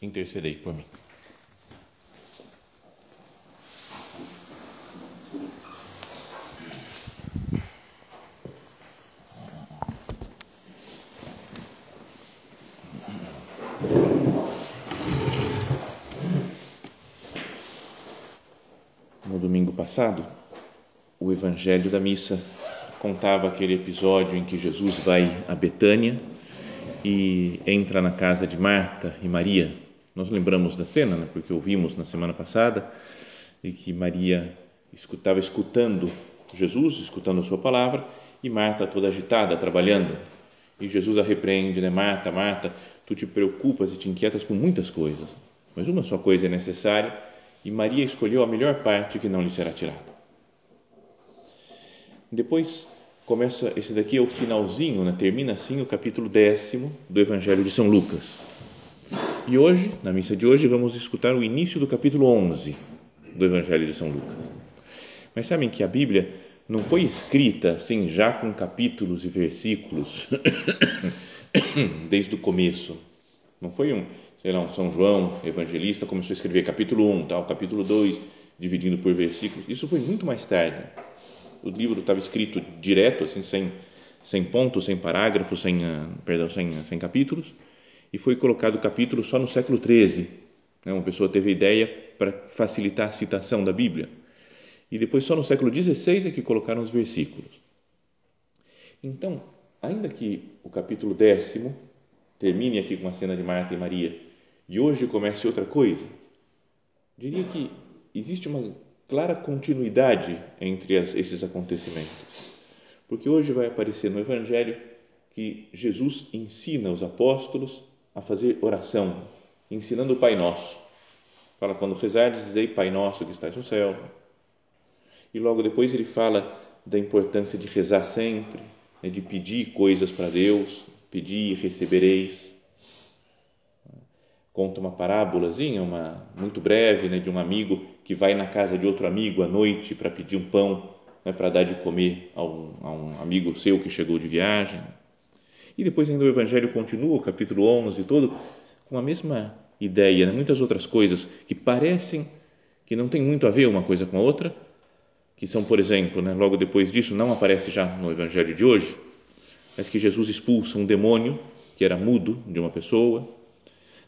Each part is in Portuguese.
intercedei por mim. No domingo passado, o Evangelho da Missa contava aquele episódio em que Jesus vai a Betânia e entra na casa de Marta e Maria. Nós lembramos da cena, né, porque ouvimos na semana passada, e que Maria estava escutando Jesus, escutando a sua palavra, e Marta toda agitada, trabalhando. E Jesus a repreende, né? Marta, Marta, tu te preocupas e te inquietas com muitas coisas, mas uma só coisa é necessária, e Maria escolheu a melhor parte que não lhe será tirada. Depois começa, esse daqui é o finalzinho, né? termina assim o capítulo décimo do Evangelho de São Lucas. E hoje, na missa de hoje, vamos escutar o início do capítulo 11 do Evangelho de São Lucas. Mas sabem que a Bíblia não foi escrita assim, já com capítulos e versículos, desde o começo. Não foi um, sei lá, um São João evangelista começou a escrever capítulo 1, tal, capítulo 2, dividindo por versículos. Isso foi muito mais tarde o livro estava escrito direto, assim, sem, sem pontos, sem parágrafos, sem, uh, perdão, sem, sem capítulos, e foi colocado capítulo só no século XIII. Né? Uma pessoa teve a ideia para facilitar a citação da Bíblia. E depois, só no século XVI é que colocaram os versículos. Então, ainda que o capítulo décimo termine aqui com a cena de Marta e Maria e hoje comece outra coisa, diria que existe uma clara continuidade entre as, esses acontecimentos. Porque hoje vai aparecer no Evangelho que Jesus ensina os apóstolos a fazer oração, ensinando o Pai Nosso. Fala, quando rezardes, dizei Pai Nosso que estás no céu. E logo depois ele fala da importância de rezar sempre, né, de pedir coisas para Deus, pedir e recebereis conta uma parábolazinha, uma muito breve, né, de um amigo que vai na casa de outro amigo à noite para pedir um pão, né, para dar de comer a um, a um, amigo seu que chegou de viagem. E depois ainda o Evangelho continua, o capítulo 11 todo, com a mesma ideia, né, muitas outras coisas que parecem que não tem muito a ver uma coisa com a outra, que são, por exemplo, né, logo depois disso, não aparece já no Evangelho de hoje, mas que Jesus expulsa um demônio que era mudo de uma pessoa,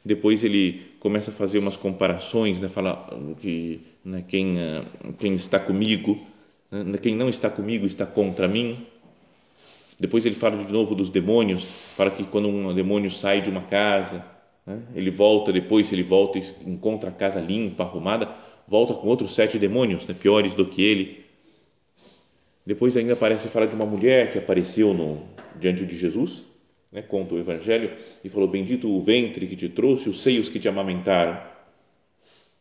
depois ele começa a fazer umas comparações, né? fala que né, quem, eh, quem está comigo, né, quem não está comigo está contra mim. Depois ele fala de novo dos demônios, fala que quando um demônio sai de uma casa, né, ele volta depois, ele volta e encontra a casa limpa, arrumada, volta com outros sete demônios, né, piores do que ele. Depois ainda aparece falar de uma mulher que apareceu no, diante de Jesus, né, conta o Evangelho, e falou: Bendito o ventre que te trouxe, os seios que te amamentaram.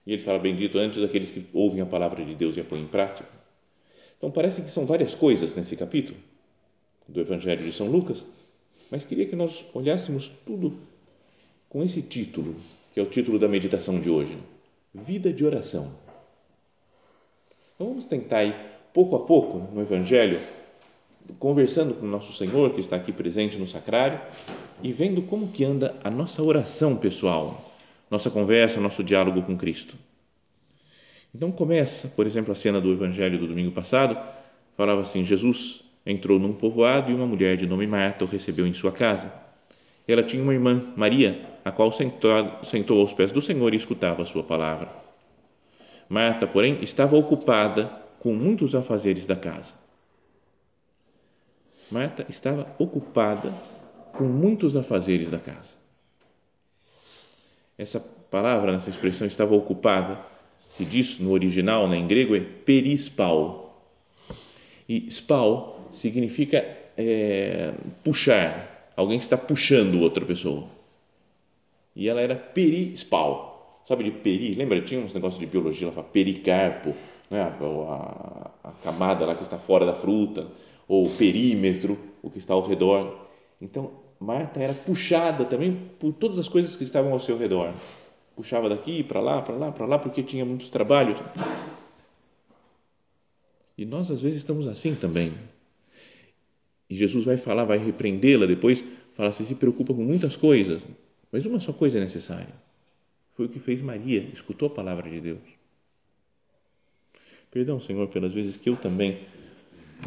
E ele fala: Bendito antes daqueles que ouvem a palavra de Deus e a põem em prática. Então, parece que são várias coisas nesse capítulo do Evangelho de São Lucas, mas queria que nós olhássemos tudo com esse título, que é o título da meditação de hoje: Vida de Oração. Então, vamos tentar ir pouco a pouco no Evangelho conversando com o nosso Senhor que está aqui presente no sacrário e vendo como que anda a nossa oração pessoal, nossa conversa, nosso diálogo com Cristo. Então começa, por exemplo, a cena do Evangelho do domingo passado, falava assim: Jesus entrou num povoado e uma mulher de nome Marta o recebeu em sua casa. Ela tinha uma irmã, Maria, a qual sentou, sentou aos pés do Senhor e escutava a sua palavra. Marta, porém, estava ocupada com muitos afazeres da casa. Marta estava ocupada com muitos afazeres da casa. Essa palavra, essa expressão estava ocupada, se diz no original, né, em grego, é perispal. E spal significa é, puxar, alguém está puxando outra pessoa. e ela era perispal. Sabe de peri? Lembra? Tinha uns negócios de biologia, ela fala pericarpo, né? a, a, a camada lá que está fora da fruta, ou perímetro, o que está ao redor. Então, Marta era puxada também por todas as coisas que estavam ao seu redor. Puxava daqui para lá, para lá, para lá, porque tinha muitos trabalhos. E nós às vezes estamos assim também. E Jesus vai falar, vai repreendê-la depois, fala assim, se preocupa com muitas coisas, mas uma só coisa é necessária. Foi o que fez Maria, escutou a palavra de Deus. Perdão, Senhor, pelas vezes que eu também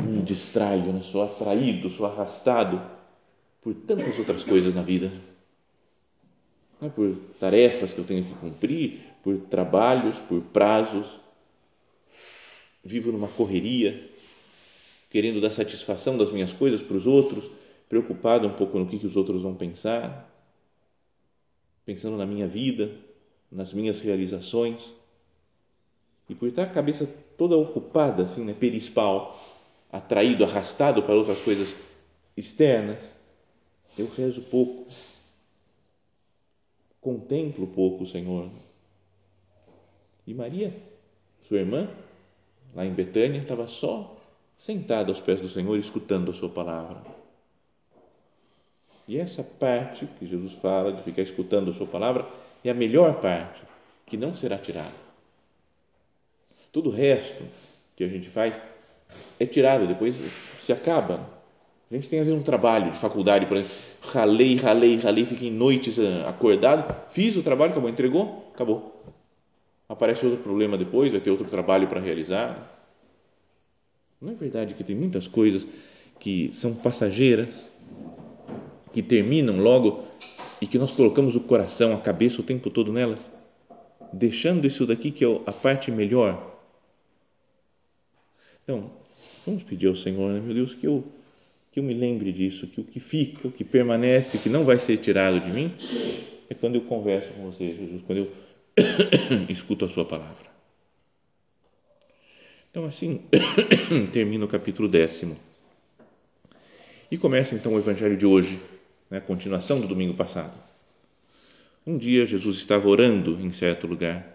me distraio, né? sou atraído, sou arrastado por tantas outras coisas na vida. Né? Por tarefas que eu tenho que cumprir, por trabalhos, por prazos, vivo numa correria, querendo dar satisfação das minhas coisas para os outros, preocupado um pouco no que, que os outros vão pensar, pensando na minha vida, nas minhas realizações. E por estar a cabeça toda ocupada, assim, né, perispal, atraído, arrastado para outras coisas externas, eu rezo pouco, contemplo pouco o Senhor. E Maria, sua irmã, lá em Betânia, estava só sentada aos pés do Senhor, escutando a sua palavra. E essa parte que Jesus fala de ficar escutando a sua palavra é a melhor parte, que não será tirada. Todo o resto que a gente faz é tirado, depois se acaba. A gente tem às vezes um trabalho de faculdade, por exemplo, ralei, ralei, ralei, fiquei noites ah, acordado, fiz o trabalho, acabou, entregou, acabou aparece outro problema depois, vai ter outro trabalho para realizar. Não é verdade que tem muitas coisas que são passageiras, que terminam logo e que nós colocamos o coração, a cabeça o tempo todo nelas, deixando isso daqui que é a parte melhor. Então, vamos pedir ao Senhor, né, meu Deus, que eu que eu me lembre disso, que o que fica, o que permanece, que não vai ser tirado de mim, é quando eu converso com você, Jesus, quando eu escuto a sua palavra. Então, assim termina o capítulo décimo. E começa então o evangelho de hoje, né, a continuação do domingo passado. Um dia Jesus estava orando em certo lugar.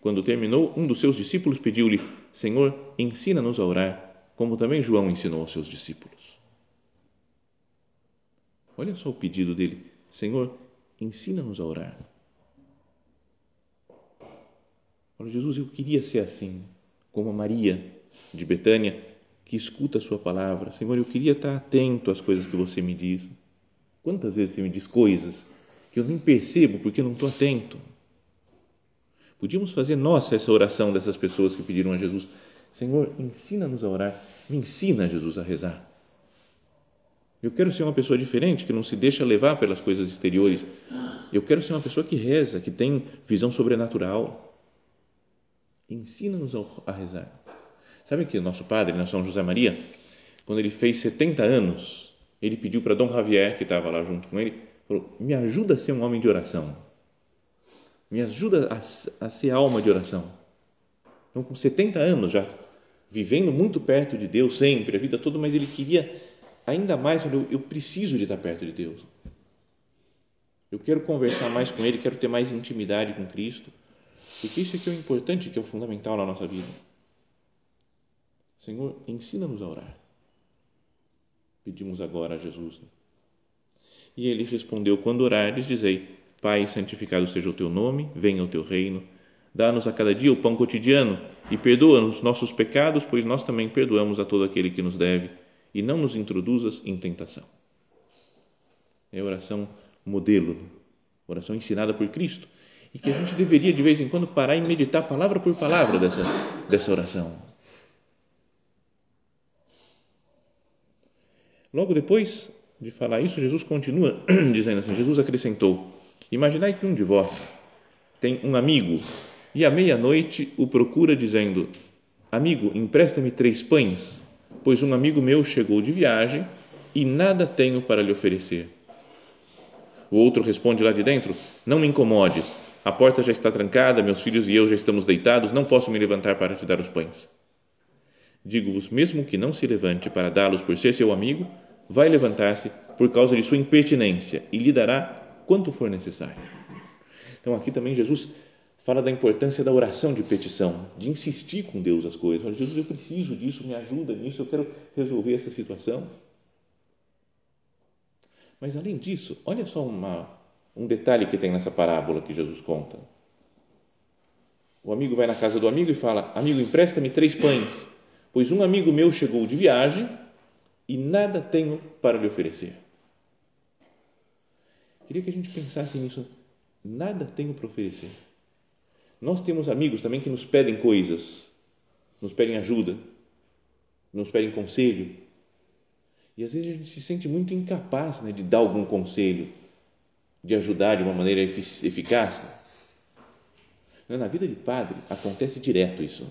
Quando terminou, um dos seus discípulos pediu-lhe: Senhor, ensina-nos a orar, como também João ensinou aos seus discípulos. Olha só o pedido dele: Senhor, ensina-nos a orar. Fala, Jesus, eu queria ser assim, como a Maria de Betânia, que escuta a sua palavra. Senhor, eu queria estar atento às coisas que você me diz. Quantas vezes você me diz coisas que eu nem percebo porque não estou atento? Podíamos fazer nossa essa oração dessas pessoas que pediram a Jesus: Senhor, ensina-nos a orar. Me ensina, Jesus, a rezar. Eu quero ser uma pessoa diferente, que não se deixa levar pelas coisas exteriores. Eu quero ser uma pessoa que reza, que tem visão sobrenatural ensina-nos a rezar. Sabe que nosso padre, né, São José Maria, quando ele fez 70 anos, ele pediu para Dom Javier, que estava lá junto com ele, falou, me ajuda a ser um homem de oração. Me ajuda a, a ser alma de oração. Então, com 70 anos já, vivendo muito perto de Deus sempre, a vida toda, mas ele queria ainda mais, eu, eu preciso de estar perto de Deus. Eu quero conversar mais com Ele, quero ter mais intimidade com Cristo. Porque isso é que é o importante, que é o fundamental na nossa vida. Senhor, ensina-nos a orar. Pedimos agora a Jesus. E ele respondeu: Quando orares, dizei: Pai, santificado seja o teu nome, venha o teu reino. Dá-nos a cada dia o pão cotidiano e perdoa-nos nossos pecados, pois nós também perdoamos a todo aquele que nos deve, e não nos introduzas em tentação. É oração modelo, oração ensinada por Cristo e que a gente deveria de vez em quando parar e meditar palavra por palavra dessa, dessa oração. Logo depois de falar isso, Jesus continua dizendo assim: Jesus acrescentou: Imaginai que um de vós tem um amigo e à meia-noite o procura dizendo: Amigo, empresta-me três pães, pois um amigo meu chegou de viagem e nada tenho para lhe oferecer. O outro responde lá de dentro: Não me incomodes, a porta já está trancada, meus filhos e eu já estamos deitados, não posso me levantar para te dar os pães. Digo-vos, mesmo que não se levante para dá-los por ser seu amigo, vai levantar-se por causa de sua impertinência e lhe dará quanto for necessário. Então aqui também Jesus fala da importância da oração de petição, de insistir com Deus as coisas. Fala, Jesus, eu preciso disso, me ajuda nisso, eu quero resolver essa situação. Mas além disso, olha só uma, um detalhe que tem nessa parábola que Jesus conta. O amigo vai na casa do amigo e fala: Amigo, empresta-me três pães, pois um amigo meu chegou de viagem e nada tenho para lhe oferecer. Queria que a gente pensasse nisso. Nada tenho para oferecer. Nós temos amigos também que nos pedem coisas, nos pedem ajuda, nos pedem conselho. E às vezes a gente se sente muito incapaz né, de dar algum conselho, de ajudar de uma maneira eficaz. Na vida de padre acontece direto isso.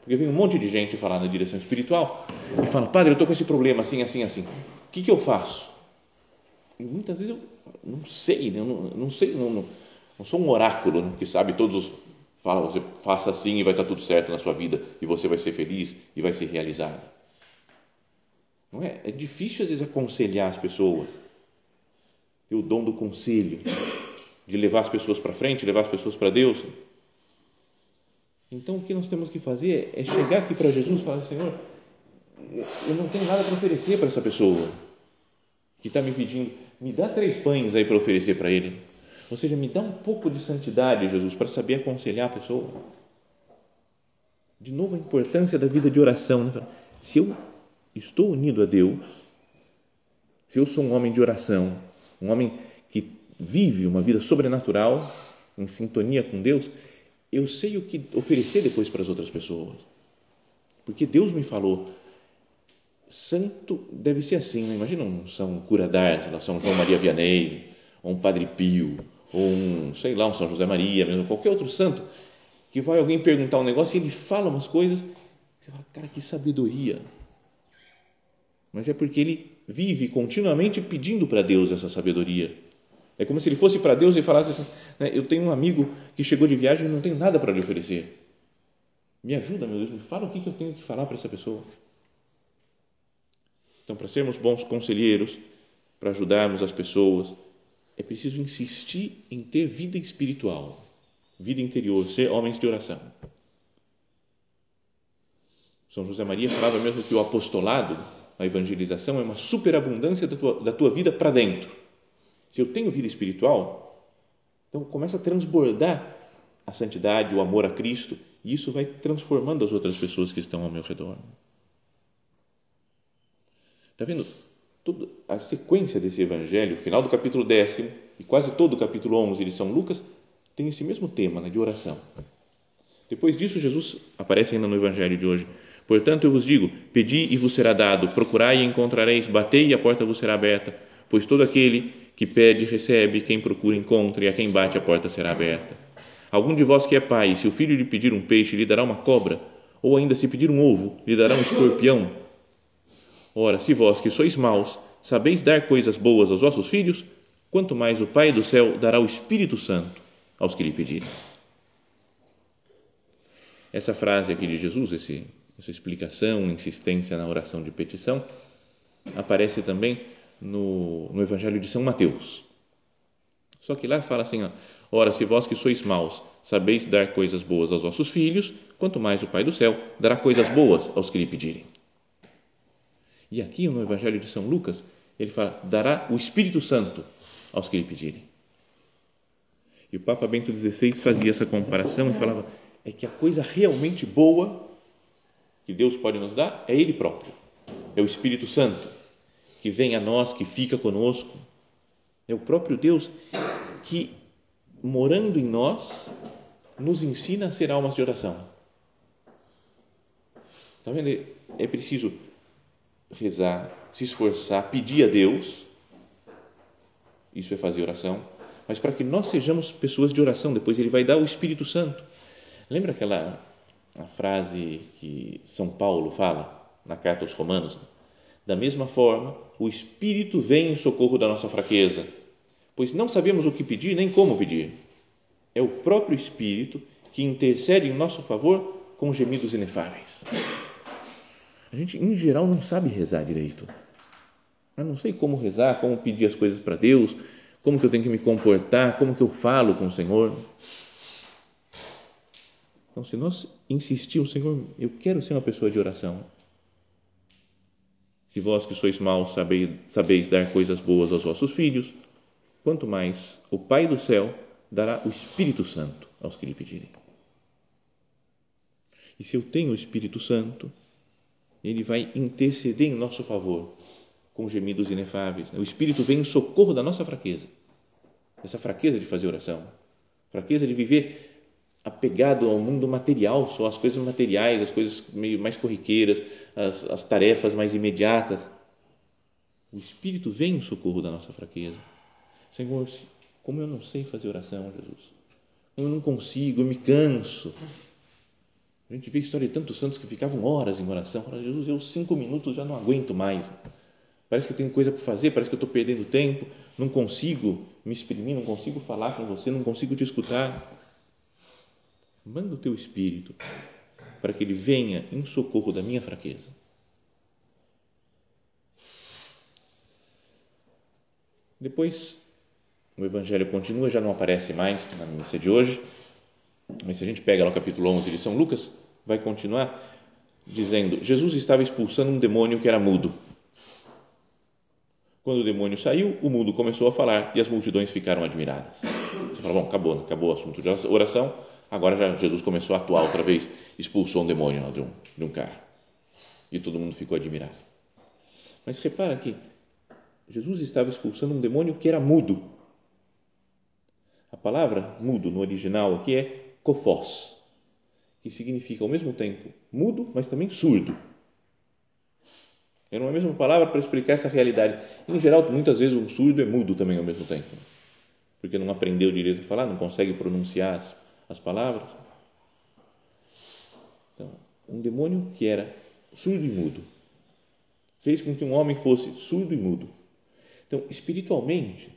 Porque vem um monte de gente falar na direção espiritual e fala: Padre, eu estou com esse problema assim, assim, assim. O que, que eu faço? E muitas vezes eu não sei, né? eu não, não sei, não, não, não, sou um oráculo né, que sabe todos os. Fala, você faça assim e vai estar tudo certo na sua vida e você vai ser feliz e vai ser realizado. Não é? É difícil às vezes aconselhar as pessoas, ter o dom do conselho, de levar as pessoas para frente, levar as pessoas para Deus. Então, o que nós temos que fazer é chegar aqui para Jesus e falar: Senhor, eu não tenho nada para oferecer para essa pessoa que está me pedindo, me dá três pães aí para oferecer para ele. Ou seja, me dá um pouco de santidade, Jesus, para saber aconselhar a pessoa. De novo, a importância da vida de oração. Né? Se eu estou unido a Deus, se eu sou um homem de oração, um homem que vive uma vida sobrenatural, em sintonia com Deus, eu sei o que oferecer depois para as outras pessoas. Porque Deus me falou, santo deve ser assim, né? imagina um São Cura d'Ars, São João Maria Vianney, ou um Padre Pio, ou um, sei lá, um São José Maria, mesmo, qualquer outro santo, que vai alguém perguntar um negócio e ele fala umas coisas, você fala, cara, que sabedoria. Mas é porque ele vive continuamente pedindo para Deus essa sabedoria é como se ele fosse para Deus e falasse assim: né, Eu tenho um amigo que chegou de viagem e não tem nada para lhe oferecer. Me ajuda, meu Deus, me fala o que eu tenho que falar para essa pessoa. Então, para sermos bons conselheiros, para ajudarmos as pessoas, é preciso insistir em ter vida espiritual, vida interior, ser homens de oração. São José Maria falava mesmo que o apostolado, a evangelização, é uma superabundância da tua, da tua vida para dentro se eu tenho vida espiritual, então começa a transbordar a santidade, o amor a Cristo, e isso vai transformando as outras pessoas que estão ao meu redor. Está vendo? Toda a sequência desse evangelho, o final do capítulo décimo e quase todo o capítulo 11 de São Lucas, tem esse mesmo tema né, de oração. Depois disso, Jesus aparece ainda no evangelho de hoje. Portanto, eu vos digo: pedi e vos será dado, procurai e encontrareis, batei e a porta vos será aberta, pois todo aquele que pede, recebe, quem procura, encontra, e a quem bate, a porta será aberta. Algum de vós que é pai, se o filho lhe pedir um peixe, lhe dará uma cobra, ou ainda se pedir um ovo, lhe dará um escorpião? Ora, se vós que sois maus, sabeis dar coisas boas aos vossos filhos, quanto mais o Pai do céu dará o Espírito Santo aos que lhe pedirem. Essa frase aqui de Jesus, esse, essa explicação, insistência na oração de petição, aparece também no, no Evangelho de São Mateus. Só que lá fala assim: ó, Ora, se vós que sois maus sabeis dar coisas boas aos vossos filhos, quanto mais o Pai do céu dará coisas boas aos que lhe pedirem. E aqui no Evangelho de São Lucas, ele fala: dará o Espírito Santo aos que lhe pedirem. E o Papa Bento XVI fazia essa comparação e falava: é que a coisa realmente boa que Deus pode nos dar é Ele próprio, é o Espírito Santo que vem a nós, que fica conosco. É o próprio Deus que, morando em nós, nos ensina a ser almas de oração. Está vendo? É preciso rezar, se esforçar, pedir a Deus. Isso é fazer oração. Mas para que nós sejamos pessoas de oração, depois Ele vai dar o Espírito Santo. Lembra aquela a frase que São Paulo fala na carta aos Romanos? Da mesma forma, o Espírito vem em socorro da nossa fraqueza, pois não sabemos o que pedir nem como pedir. É o próprio Espírito que intercede em nosso favor com gemidos inefáveis. A gente, em geral, não sabe rezar direito. Eu não sei como rezar, como pedir as coisas para Deus, como que eu tenho que me comportar, como que eu falo com o Senhor. Então, se nós insistirmos, Senhor, eu quero ser uma pessoa de oração. Se vós que sois maus sabeis, sabeis dar coisas boas aos vossos filhos, quanto mais o Pai do céu dará o Espírito Santo aos que lhe pedirem. E se eu tenho o Espírito Santo, ele vai interceder em nosso favor com gemidos inefáveis. O Espírito vem em socorro da nossa fraqueza, essa fraqueza de fazer oração, fraqueza de viver apegado ao mundo material, só as coisas materiais, as coisas meio mais corriqueiras, as, as tarefas mais imediatas. O Espírito vem em socorro da nossa fraqueza. Senhor, como eu não sei fazer oração, Jesus, como eu não consigo, eu me canso. A gente vê a história de tantos santos que ficavam horas em oração. Fala, Jesus, eu cinco minutos já não aguento mais. Parece que tem coisa para fazer, parece que eu estou perdendo tempo, não consigo me exprimir, não consigo falar com você, não consigo te escutar. Manda o teu Espírito para que ele venha em socorro da minha fraqueza. Depois, o Evangelho continua, já não aparece mais na missa de hoje, mas se a gente pega no capítulo 11 de São Lucas, vai continuar dizendo: Jesus estava expulsando um demônio que era mudo. Quando o demônio saiu, o mudo começou a falar e as multidões ficaram admiradas. Você fala, bom, acabou, acabou o assunto de oração, agora já Jesus começou a atuar outra vez, expulsou um demônio de um, de um cara. E todo mundo ficou admirado. Mas repara que Jesus estava expulsando um demônio que era mudo. A palavra mudo no original aqui é kofós, que significa ao mesmo tempo mudo, mas também surdo. É uma mesma palavra para explicar essa realidade. Em geral, muitas vezes um surdo é mudo também ao mesmo tempo, porque não aprendeu direito a falar, não consegue pronunciar as, as palavras. Então, um demônio que era surdo e mudo fez com que um homem fosse surdo e mudo. Então, espiritualmente,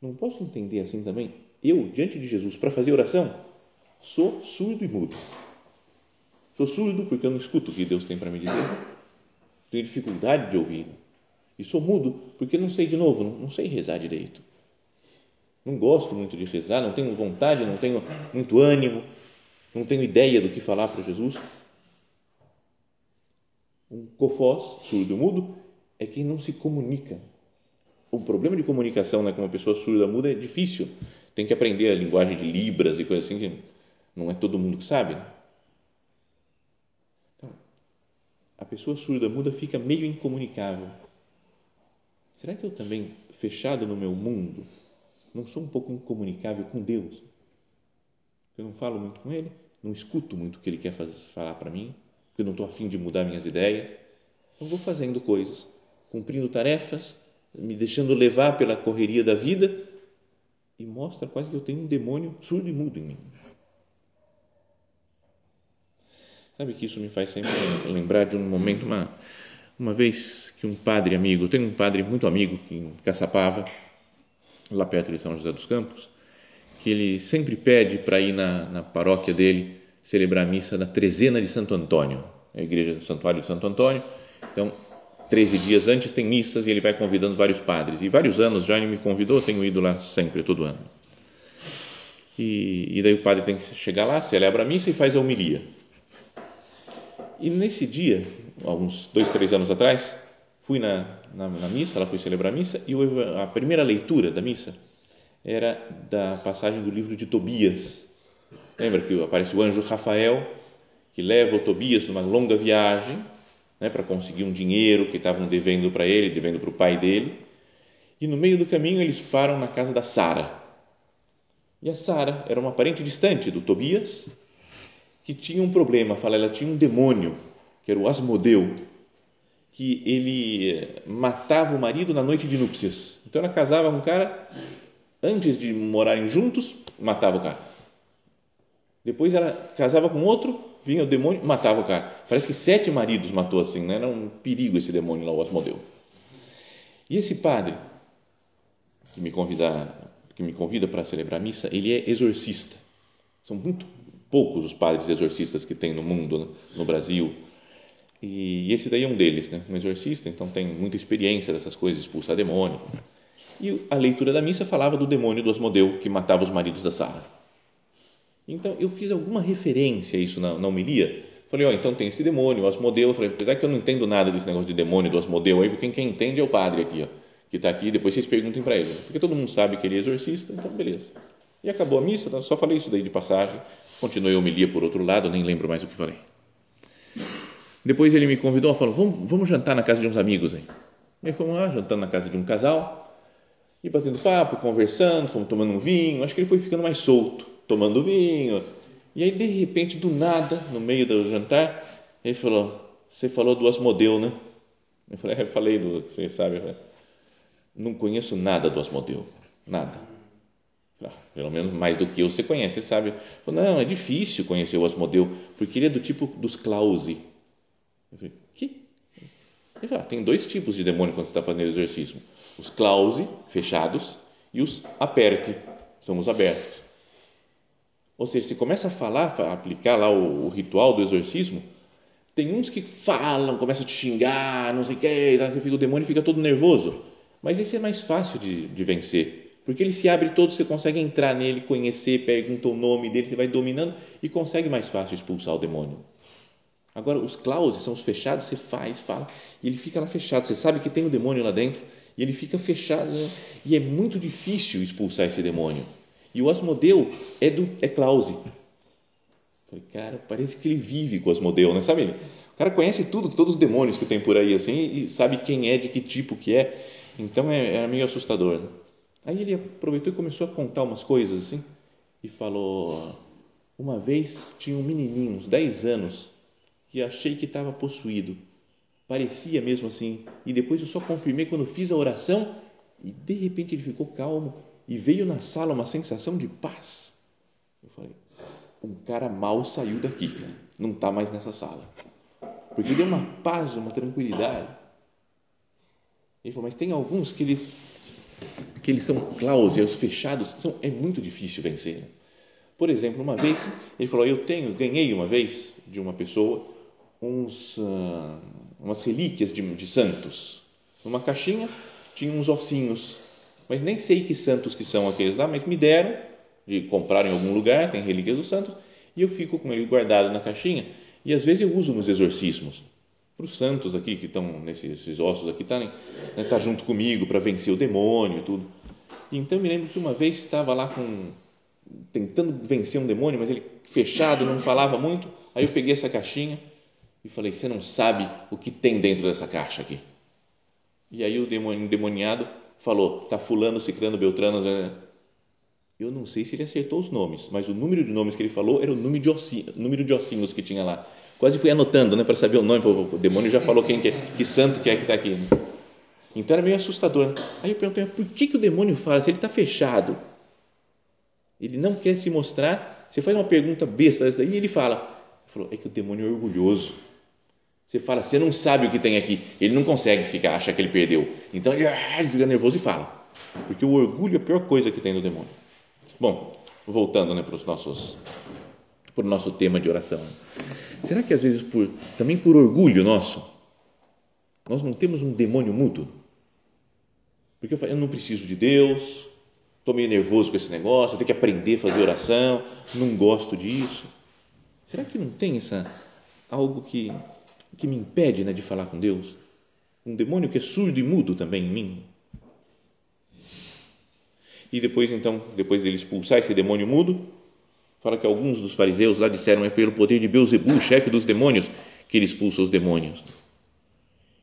não posso entender assim também. Eu, diante de Jesus, para fazer oração, sou surdo e mudo. Sou surdo porque eu não escuto o que Deus tem para me dizer. Tenho dificuldade de ouvir. E sou mudo porque não sei, de novo, não, sei rezar direito. Não gosto muito de rezar, não tenho vontade, não tenho muito ânimo, não tenho ideia do que falar para Jesus. Um cofós, surdo e mudo, é quem não se comunica. O problema de comunicação né, com uma pessoa surda muda é difícil. Tem que aprender a linguagem de Libras e coisas assim que não é todo mundo que sabe. Então, a pessoa surda muda fica meio incomunicável. Será que eu também, fechado no meu mundo, não sou um pouco incomunicável com Deus? Eu não falo muito com Ele, não escuto muito o que Ele quer fazer, falar para mim, porque eu não estou afim de mudar minhas ideias. Então, vou fazendo coisas, cumprindo tarefas, me deixando levar pela correria da vida e mostra quase que eu tenho um demônio surdo e mudo em mim. Sabe que isso me faz sempre lembrar de um momento, uma, uma vez que um padre amigo, tem um padre muito amigo que em Caçapava, lá perto de São José dos Campos, que ele sempre pede para ir na, na paróquia dele celebrar a missa na trezena de Santo Antônio, a igreja do Santuário de Santo Antônio. Então, 13 dias antes tem missas e ele vai convidando vários padres. E vários anos já ele me convidou, tenho ido lá sempre, todo ano. E, e daí o padre tem que chegar lá, celebra a missa e faz a homilia. E nesse dia, alguns dois, três anos atrás, fui na, na, na missa, lá fui celebrar a missa, e a primeira leitura da missa era da passagem do livro de Tobias. Lembra que aparece o anjo Rafael, que leva o Tobias numa longa viagem, né, para conseguir um dinheiro que estavam devendo para ele, devendo para o pai dele, e no meio do caminho eles param na casa da Sara. E a Sara era uma parente distante do Tobias, que tinha um problema, fala, ela tinha um demônio, que era o Asmodeu, que ele matava o marido na noite de núpcias. Então ela casava com um cara, antes de morarem juntos, matava o cara. Depois ela casava com outro, vinha o demônio, matava o cara. Parece que sete maridos matou assim, né? era um perigo esse demônio lá, o Asmodeu. E esse padre que me convida, que me convida para celebrar a missa, ele é exorcista. São muito poucos os padres exorcistas que tem no mundo, né? no Brasil. E esse daí é um deles, né? um exorcista, então tem muita experiência dessas coisas, expulsar demônio. E a leitura da missa falava do demônio do Asmodeu que matava os maridos da Sara. Então eu fiz alguma referência a isso na, na homilia. Falei, ó, oh, então tem esse demônio, o Asmodeu. falei, apesar que eu não entendo nada desse negócio de demônio do Asmodeu aí, porque quem entende é o padre aqui, ó, que está aqui. Depois vocês perguntem para ele, porque todo mundo sabe que ele é exorcista, então beleza. E acabou a missa, tá? só falei isso daí de passagem. Continuei a homilia por outro lado, nem lembro mais o que falei. Depois ele me convidou, falou, vamos, vamos jantar na casa de uns amigos aí. E fomos lá, jantando na casa de um casal, e batendo papo, conversando, fomos tomando um vinho. Acho que ele foi ficando mais solto, tomando vinho. E aí, de repente, do nada, no meio do jantar, ele falou: Você falou do Asmodeu, né? Eu falei: é, Eu falei do. Você sabe? Falei, não conheço nada do Asmodeu, nada. Ah, pelo menos mais do que eu você conhece, sabe? Não, é difícil conhecer o Asmodeu, porque ele é do tipo dos Clause. Eu falei: Que? Ele falou, ah, tem dois tipos de demônio quando você está fazendo exorcismo os clause, fechados, e os aperte, são os abertos. Ou seja, se começa a falar, a aplicar lá o, o ritual do exorcismo, tem uns que falam, começam a te xingar, não sei o que, você o demônio fica todo nervoso. Mas esse é mais fácil de, de vencer, porque ele se abre todo, você consegue entrar nele, conhecer, pergunta o nome dele, você vai dominando e consegue mais fácil expulsar o demônio. Agora, os clauses são os fechados, você faz, fala, e ele fica lá fechado. Você sabe que tem o um demônio lá dentro, e ele fica fechado, né? e é muito difícil expulsar esse demônio. E o Asmodeu é, do, é clause. Falei, cara, parece que ele vive com o Asmodeu, né? Sabe ele? O cara conhece tudo, todos os demônios que tem por aí, assim, e sabe quem é, de que tipo que é. Então, é, era meio assustador, né? Aí ele aproveitou e começou a contar umas coisas, assim, e falou, uma vez tinha um menininho, uns 10 anos, que achei que estava possuído. Parecia mesmo assim. E depois eu só confirmei quando fiz a oração e de repente ele ficou calmo e veio na sala uma sensação de paz. Eu falei: um cara mal saiu daqui, não está mais nessa sala. Porque deu uma paz, uma tranquilidade. Ele falou: mas tem alguns que eles, que eles são cláusulas, fechados, são, é muito difícil vencer. Por exemplo, uma vez, ele falou: eu tenho, ganhei uma vez de uma pessoa uns, uh, umas relíquias de, de santos. Numa caixinha tinha uns ossinhos, mas nem sei que santos que são aqueles lá, mas me deram, de comprar em algum lugar, tem relíquias dos santos, e eu fico com ele guardado na caixinha, e às vezes eu uso nos exorcismos, para os santos aqui que estão, nesses ossos aqui, tá, né, tá junto comigo para vencer o demônio e tudo. Então eu me lembro que uma vez estava lá com, tentando vencer um demônio, mas ele fechado, não falava muito, aí eu peguei essa caixinha, e falei: Você não sabe o que tem dentro dessa caixa aqui? E aí o endemoniado falou: Está Fulano, Ciclano, Beltrano. Né? Eu não sei se ele acertou os nomes, mas o número de nomes que ele falou era o número de ossinhos, número de ossinhos que tinha lá. Quase fui anotando né, para saber o nome. O demônio já falou quem que é, que santo que é que está aqui. Né? Então era meio assustador. Aí eu perguntei: Por que, que o demônio fala? Se ele está fechado, ele não quer se mostrar. Você faz uma pergunta besta dessa daí e ele fala: falou, É que o demônio é orgulhoso você fala, você não sabe o que tem aqui. Ele não consegue ficar, acha que ele perdeu. Então ele, ah, ele fica nervoso e fala. Porque o orgulho é a pior coisa que tem no demônio. Bom, voltando né, para, os nossos, para o nosso tema de oração. Será que às vezes, por, também por orgulho nosso, nós não temos um demônio mútuo? Porque eu, falo, eu não preciso de Deus, estou meio nervoso com esse negócio, eu tenho que aprender a fazer oração, não gosto disso. Será que não tem essa, algo que que me impede né, de falar com Deus? Um demônio que é surdo e mudo também em mim? E depois, então, depois dele expulsar esse demônio mudo, fala que alguns dos fariseus lá disseram é pelo poder de Beuzebu, chefe dos demônios, que ele expulsa os demônios.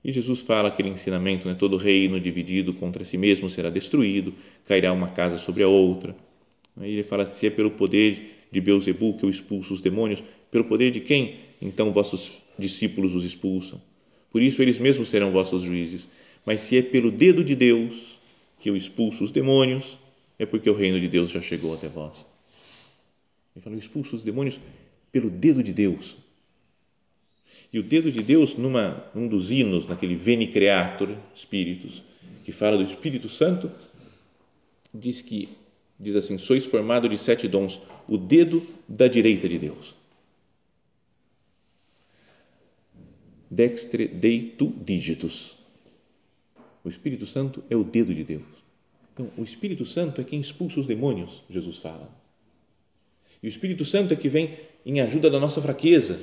E Jesus fala aquele ensinamento, né? todo reino dividido contra si mesmo será destruído, cairá uma casa sobre a outra. Aí ele fala, se é pelo poder de Beuzebu que eu expulso os demônios, pelo poder de quem então vossos discípulos os expulsam? Por isso eles mesmos serão vossos juízes. Mas se é pelo dedo de Deus que eu expulso os demônios, é porque o reino de Deus já chegou até vós. Ele falou: expulso os demônios pelo dedo de Deus. E o dedo de Deus, numa, num dos hinos, naquele Veni Creator Spiritus, que fala do Espírito Santo, diz que diz assim: sois formado de sete dons, o dedo da direita de Deus. Dextre dei tu digitus. O Espírito Santo é o dedo de Deus. Então, o Espírito Santo é quem expulsa os demônios, Jesus fala. E o Espírito Santo é que vem em ajuda da nossa fraqueza,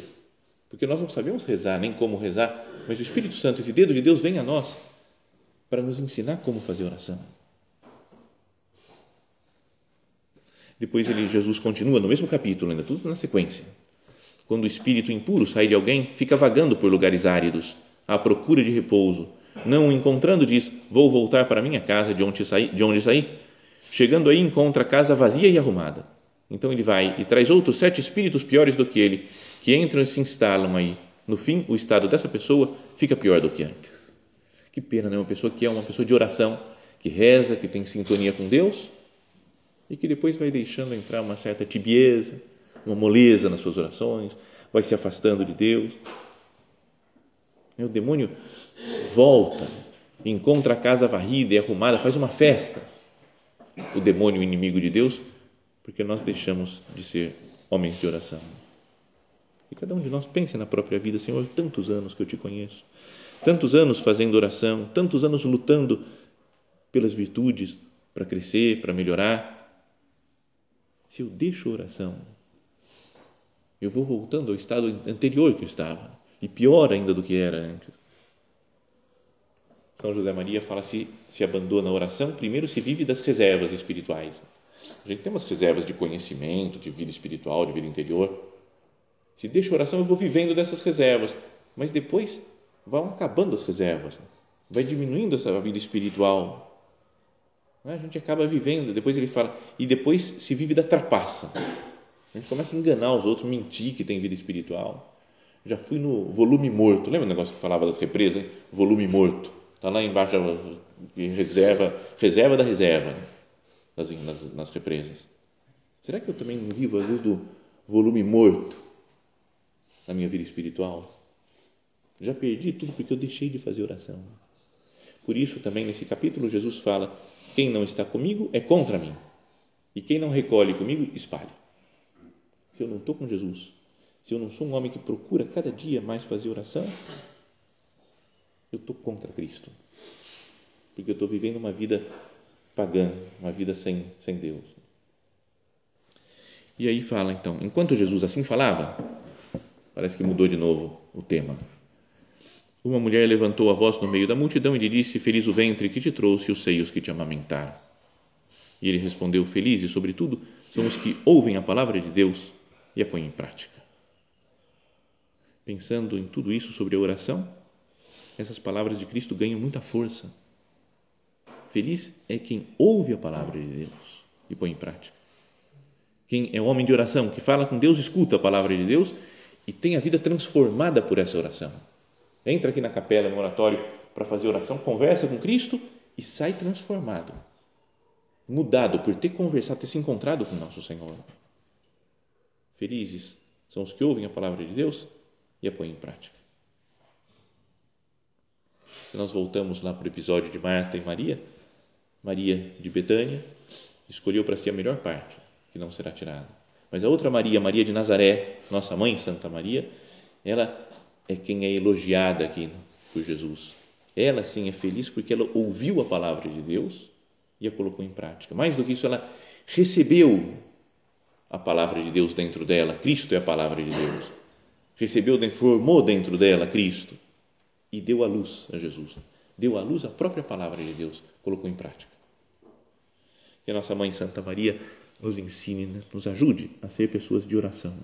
porque nós não sabemos rezar, nem como rezar, mas o Espírito Santo, esse dedo de Deus, vem a nós para nos ensinar como fazer oração. Depois ele, Jesus continua no mesmo capítulo, ainda tudo na sequência. Quando o espírito impuro sai de alguém, fica vagando por lugares áridos, à procura de repouso. Não o encontrando, diz: Vou voltar para minha casa de onde saí. De onde saí. Chegando aí, encontra a casa vazia e arrumada. Então ele vai e traz outros sete espíritos piores do que ele, que entram e se instalam aí. No fim, o estado dessa pessoa fica pior do que antes. Que pena, né? Uma pessoa que é uma pessoa de oração, que reza, que tem sintonia com Deus e que depois vai deixando entrar uma certa tibieza, uma moleza nas suas orações, vai se afastando de Deus. O demônio volta, encontra a casa varrida e arrumada, faz uma festa. O demônio, o inimigo de Deus, porque nós deixamos de ser homens de oração. E cada um de nós pense na própria vida, Senhor, tantos anos que eu te conheço, tantos anos fazendo oração, tantos anos lutando pelas virtudes para crescer, para melhorar se eu deixo oração, eu vou voltando ao estado anterior que eu estava, e pior ainda do que era antes. São José Maria fala se se abandona a oração, primeiro se vive das reservas espirituais. A gente tem umas reservas de conhecimento, de vida espiritual, de vida interior. Se deixa a oração, eu vou vivendo dessas reservas, mas depois vão acabando as reservas, vai diminuindo essa vida espiritual, a gente acaba vivendo, depois ele fala, e depois se vive da trapaça. A gente começa a enganar os outros, mentir que tem vida espiritual. Já fui no volume morto, lembra o negócio que falava das represas? Hein? Volume morto. Está lá embaixo, reserva, reserva da reserva nas, nas, nas represas. Será que eu também vivo, às vezes, do volume morto na minha vida espiritual? Já perdi tudo porque eu deixei de fazer oração. Por isso, também nesse capítulo, Jesus fala quem não está comigo é contra mim. E quem não recolhe comigo, espalha. Se eu não estou com Jesus, se eu não sou um homem que procura cada dia mais fazer oração, eu estou contra Cristo. Porque eu estou vivendo uma vida pagã, uma vida sem, sem Deus. E aí fala então, enquanto Jesus assim falava, parece que mudou de novo o tema. Uma mulher levantou a voz no meio da multidão e lhe disse: Feliz o ventre que te trouxe e os seios que te amamentaram. E ele respondeu: Felizes, sobretudo, são os que ouvem a palavra de Deus e a põem em prática. Pensando em tudo isso sobre a oração, essas palavras de Cristo ganham muita força. Feliz é quem ouve a palavra de Deus e põe em prática. Quem é homem de oração, que fala com Deus, escuta a palavra de Deus e tem a vida transformada por essa oração entra aqui na capela, no oratório, para fazer oração, conversa com Cristo e sai transformado, mudado por ter conversado, ter se encontrado com nosso Senhor. Felizes são os que ouvem a palavra de Deus e a põem em prática. Se nós voltamos lá para o episódio de Marta e Maria, Maria de Betânia escolheu para si a melhor parte, que não será tirada. Mas a outra Maria, Maria de Nazaré, nossa mãe, Santa Maria, ela é quem é elogiada aqui por Jesus. Ela sim é feliz porque ela ouviu a palavra de Deus e a colocou em prática. Mais do que isso, ela recebeu a palavra de Deus dentro dela. Cristo é a palavra de Deus. Recebeu, formou dentro dela Cristo e deu a luz a Jesus. Deu à luz a própria palavra de Deus, colocou em prática. Que a nossa mãe Santa Maria nos ensine, né? nos ajude a ser pessoas de oração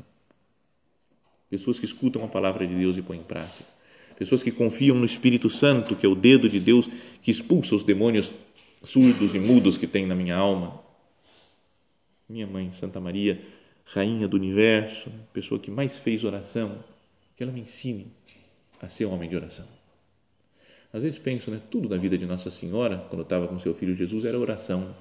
pessoas que escutam a palavra de Deus e põem em prática, pessoas que confiam no Espírito Santo, que é o dedo de Deus que expulsa os demônios surdos e mudos que tem na minha alma. Minha mãe, Santa Maria, rainha do universo, pessoa que mais fez oração, que ela me ensine a ser homem de oração. Às vezes penso, né, tudo na vida de Nossa Senhora, quando estava com seu filho Jesus, era oração.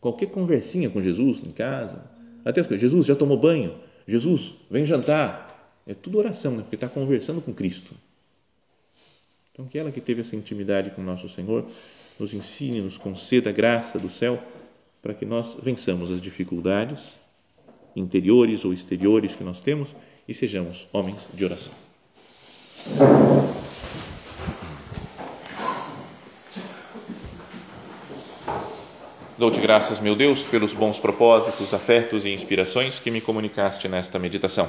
Qualquer conversinha com Jesus em casa, até as coisas, Jesus já tomou banho, Jesus vem jantar, é tudo oração, né? porque está conversando com Cristo. Então, que ela que teve essa intimidade com nosso Senhor nos ensine, nos conceda a graça do céu para que nós vençamos as dificuldades interiores ou exteriores que nós temos e sejamos homens de oração. Dou-te graças, meu Deus, pelos bons propósitos, afetos e inspirações que me comunicaste nesta meditação.